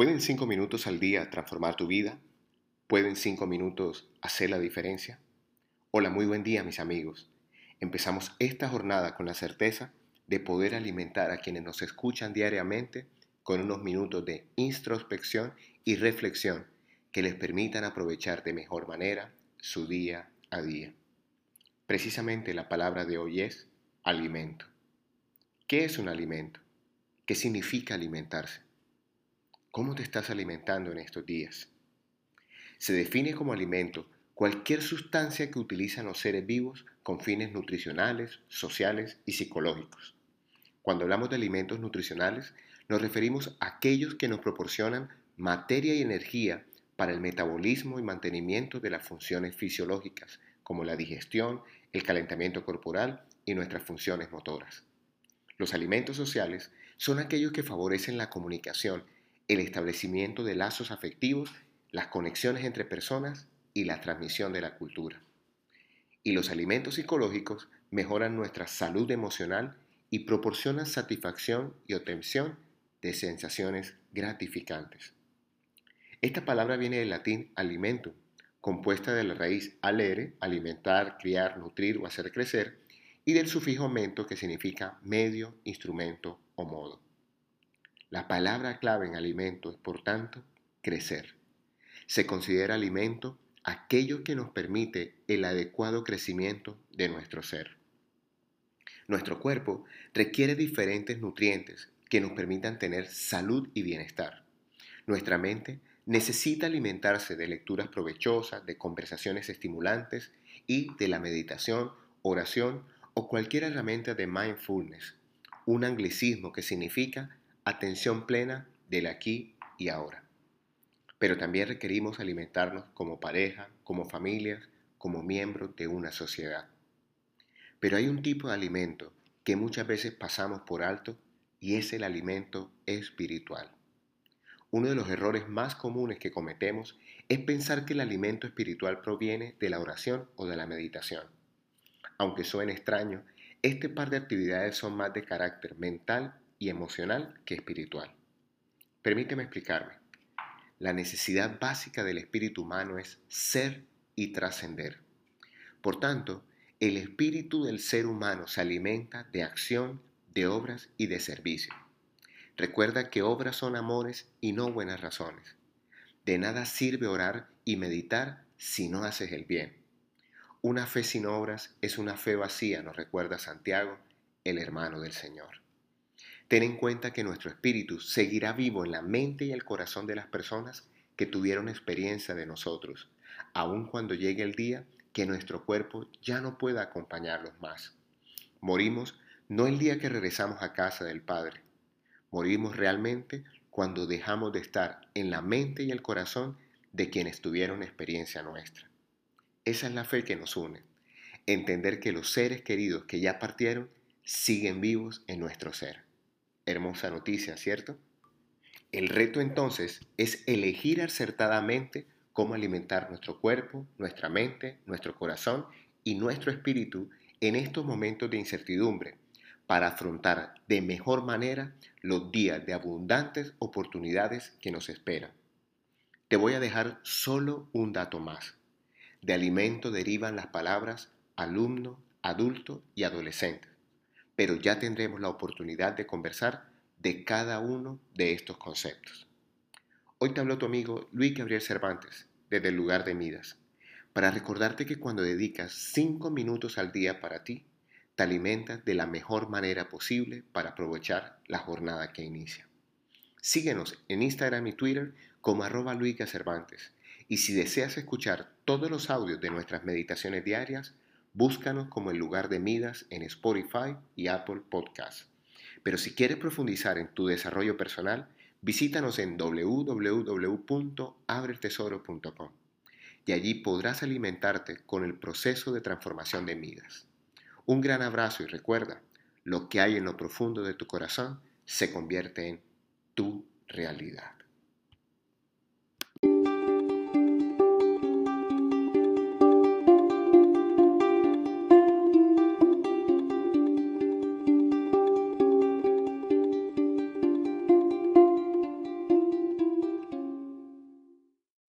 ¿Pueden cinco minutos al día transformar tu vida? ¿Pueden cinco minutos hacer la diferencia? Hola, muy buen día mis amigos. Empezamos esta jornada con la certeza de poder alimentar a quienes nos escuchan diariamente con unos minutos de introspección y reflexión que les permitan aprovechar de mejor manera su día a día. Precisamente la palabra de hoy es alimento. ¿Qué es un alimento? ¿Qué significa alimentarse? ¿Cómo te estás alimentando en estos días? Se define como alimento cualquier sustancia que utilizan los seres vivos con fines nutricionales, sociales y psicológicos. Cuando hablamos de alimentos nutricionales, nos referimos a aquellos que nos proporcionan materia y energía para el metabolismo y mantenimiento de las funciones fisiológicas, como la digestión, el calentamiento corporal y nuestras funciones motoras. Los alimentos sociales son aquellos que favorecen la comunicación el establecimiento de lazos afectivos, las conexiones entre personas y la transmisión de la cultura. Y los alimentos psicológicos mejoran nuestra salud emocional y proporcionan satisfacción y obtención de sensaciones gratificantes. Esta palabra viene del latín alimentum, compuesta de la raíz alere, alimentar, criar, nutrir o hacer crecer, y del sufijo mento que significa medio, instrumento o modo. La palabra clave en alimento es, por tanto, crecer. Se considera alimento aquello que nos permite el adecuado crecimiento de nuestro ser. Nuestro cuerpo requiere diferentes nutrientes que nos permitan tener salud y bienestar. Nuestra mente necesita alimentarse de lecturas provechosas, de conversaciones estimulantes y de la meditación, oración o cualquier herramienta de mindfulness, un anglicismo que significa atención plena del aquí y ahora. Pero también requerimos alimentarnos como pareja, como familias, como miembros de una sociedad. Pero hay un tipo de alimento que muchas veces pasamos por alto y es el alimento espiritual. Uno de los errores más comunes que cometemos es pensar que el alimento espiritual proviene de la oración o de la meditación. Aunque suene extraño, este par de actividades son más de carácter mental y emocional que espiritual. Permíteme explicarme. La necesidad básica del espíritu humano es ser y trascender. Por tanto, el espíritu del ser humano se alimenta de acción, de obras y de servicio. Recuerda que obras son amores y no buenas razones. De nada sirve orar y meditar si no haces el bien. Una fe sin obras es una fe vacía, nos recuerda Santiago, el hermano del Señor. Ten en cuenta que nuestro espíritu seguirá vivo en la mente y el corazón de las personas que tuvieron experiencia de nosotros, aun cuando llegue el día que nuestro cuerpo ya no pueda acompañarlos más. Morimos no el día que regresamos a casa del Padre, morimos realmente cuando dejamos de estar en la mente y el corazón de quienes tuvieron experiencia nuestra. Esa es la fe que nos une, entender que los seres queridos que ya partieron siguen vivos en nuestro ser. Hermosa noticia, ¿cierto? El reto entonces es elegir acertadamente cómo alimentar nuestro cuerpo, nuestra mente, nuestro corazón y nuestro espíritu en estos momentos de incertidumbre para afrontar de mejor manera los días de abundantes oportunidades que nos esperan. Te voy a dejar solo un dato más. De alimento derivan las palabras alumno, adulto y adolescente pero ya tendremos la oportunidad de conversar de cada uno de estos conceptos. Hoy te habló tu amigo Luis Gabriel Cervantes desde el lugar de Midas, para recordarte que cuando dedicas cinco minutos al día para ti, te alimentas de la mejor manera posible para aprovechar la jornada que inicia. Síguenos en Instagram y Twitter como arroba Cervantes y si deseas escuchar todos los audios de nuestras meditaciones diarias, Búscanos como el lugar de Midas en Spotify y Apple Podcasts. Pero si quieres profundizar en tu desarrollo personal, visítanos en www.abretesoro.com y allí podrás alimentarte con el proceso de transformación de Midas. Un gran abrazo y recuerda, lo que hay en lo profundo de tu corazón se convierte en tu realidad.